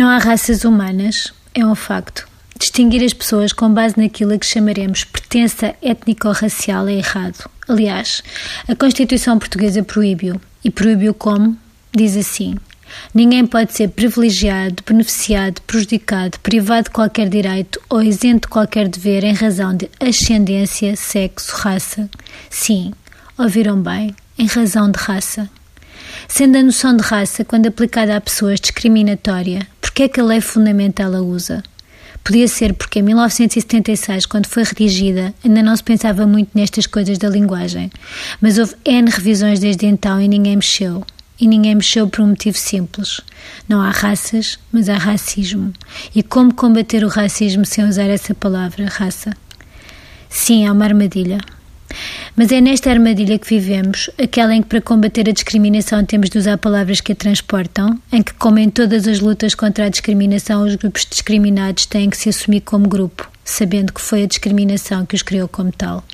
Não há raças humanas, é um facto. Distinguir as pessoas com base naquilo a que chamaremos pertença étnico-racial é errado. Aliás, a Constituição Portuguesa proíbe-o. E proíbe-o como? Diz assim: Ninguém pode ser privilegiado, beneficiado, prejudicado, privado de qualquer direito ou isento de qualquer dever em razão de ascendência, sexo, raça. Sim, ouviram bem, em razão de raça. Sendo a noção de raça, quando aplicada a pessoas, discriminatória, porque é que a lei fundamental a usa? Podia ser porque em 1976, quando foi redigida, ainda não se pensava muito nestas coisas da linguagem, mas houve N revisões desde então e ninguém mexeu. E ninguém mexeu por um motivo simples. Não há raças, mas há racismo. E como combater o racismo sem usar essa palavra, raça? Sim, é uma armadilha. Mas é nesta armadilha que vivemos, aquela em que para combater a discriminação temos de usar palavras que a transportam, em que, como em todas as lutas contra a discriminação, os grupos discriminados têm que se assumir como grupo, sabendo que foi a discriminação que os criou como tal.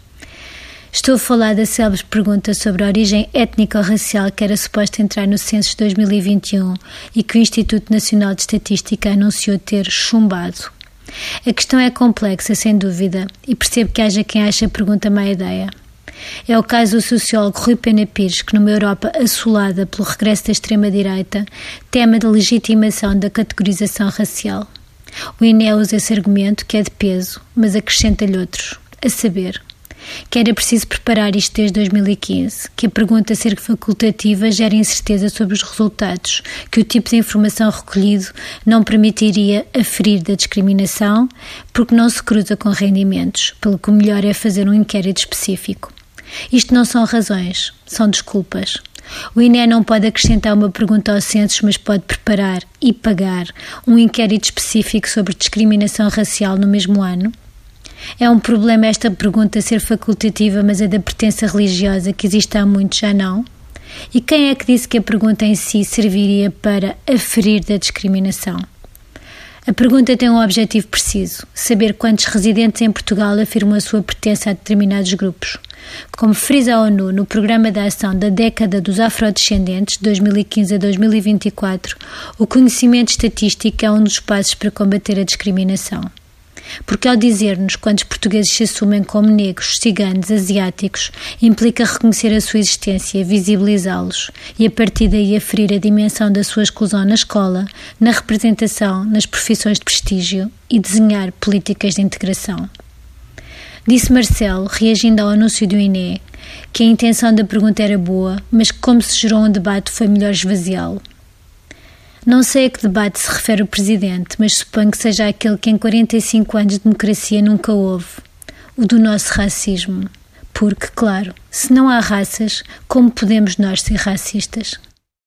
Estou a falar da célebre pergunta sobre a origem étnico-racial que era suposta entrar no censo de 2021 e que o Instituto Nacional de Estatística anunciou ter chumbado. A questão é complexa, sem dúvida, e percebo que haja quem ache a pergunta má ideia. É o caso do sociólogo Rui Pena Pires, que numa Europa assolada pelo regresso da extrema-direita, tema da legitimação da categorização racial. O INE usa esse argumento, que é de peso, mas acrescenta-lhe outros, a saber, que era preciso preparar isto desde 2015, que a pergunta ser facultativa gera incerteza sobre os resultados, que o tipo de informação recolhido não permitiria aferir da discriminação, porque não se cruza com rendimentos, pelo que o melhor é fazer um inquérito específico. Isto não são razões, são desculpas. O INE não pode acrescentar uma pergunta ao censo, mas pode preparar e pagar um inquérito específico sobre discriminação racial no mesmo ano? É um problema esta pergunta ser facultativa, mas a da pertença religiosa, que existe há muito, já não? E quem é que disse que a pergunta em si serviria para aferir da discriminação? A pergunta tem um objetivo preciso: saber quantos residentes em Portugal afirmam a sua pertença a determinados grupos. Como frisa a ONU no Programa de Ação da Década dos Afrodescendentes, 2015 a 2024, o conhecimento estatístico é um dos passos para combater a discriminação. Porque ao dizer-nos quantos portugueses se assumem como negros, ciganos, asiáticos, implica reconhecer a sua existência, visibilizá-los e a partir daí aferir a dimensão da sua exclusão na escola, na representação, nas profissões de prestígio e desenhar políticas de integração. Disse Marcelo, reagindo ao anúncio do INE, que a intenção da pergunta era boa, mas que como se gerou um debate foi melhor esvaziá-lo. Não sei a que debate se refere o Presidente, mas suponho que seja aquele que em 45 anos de democracia nunca houve o do nosso racismo. Porque, claro, se não há raças, como podemos nós ser racistas?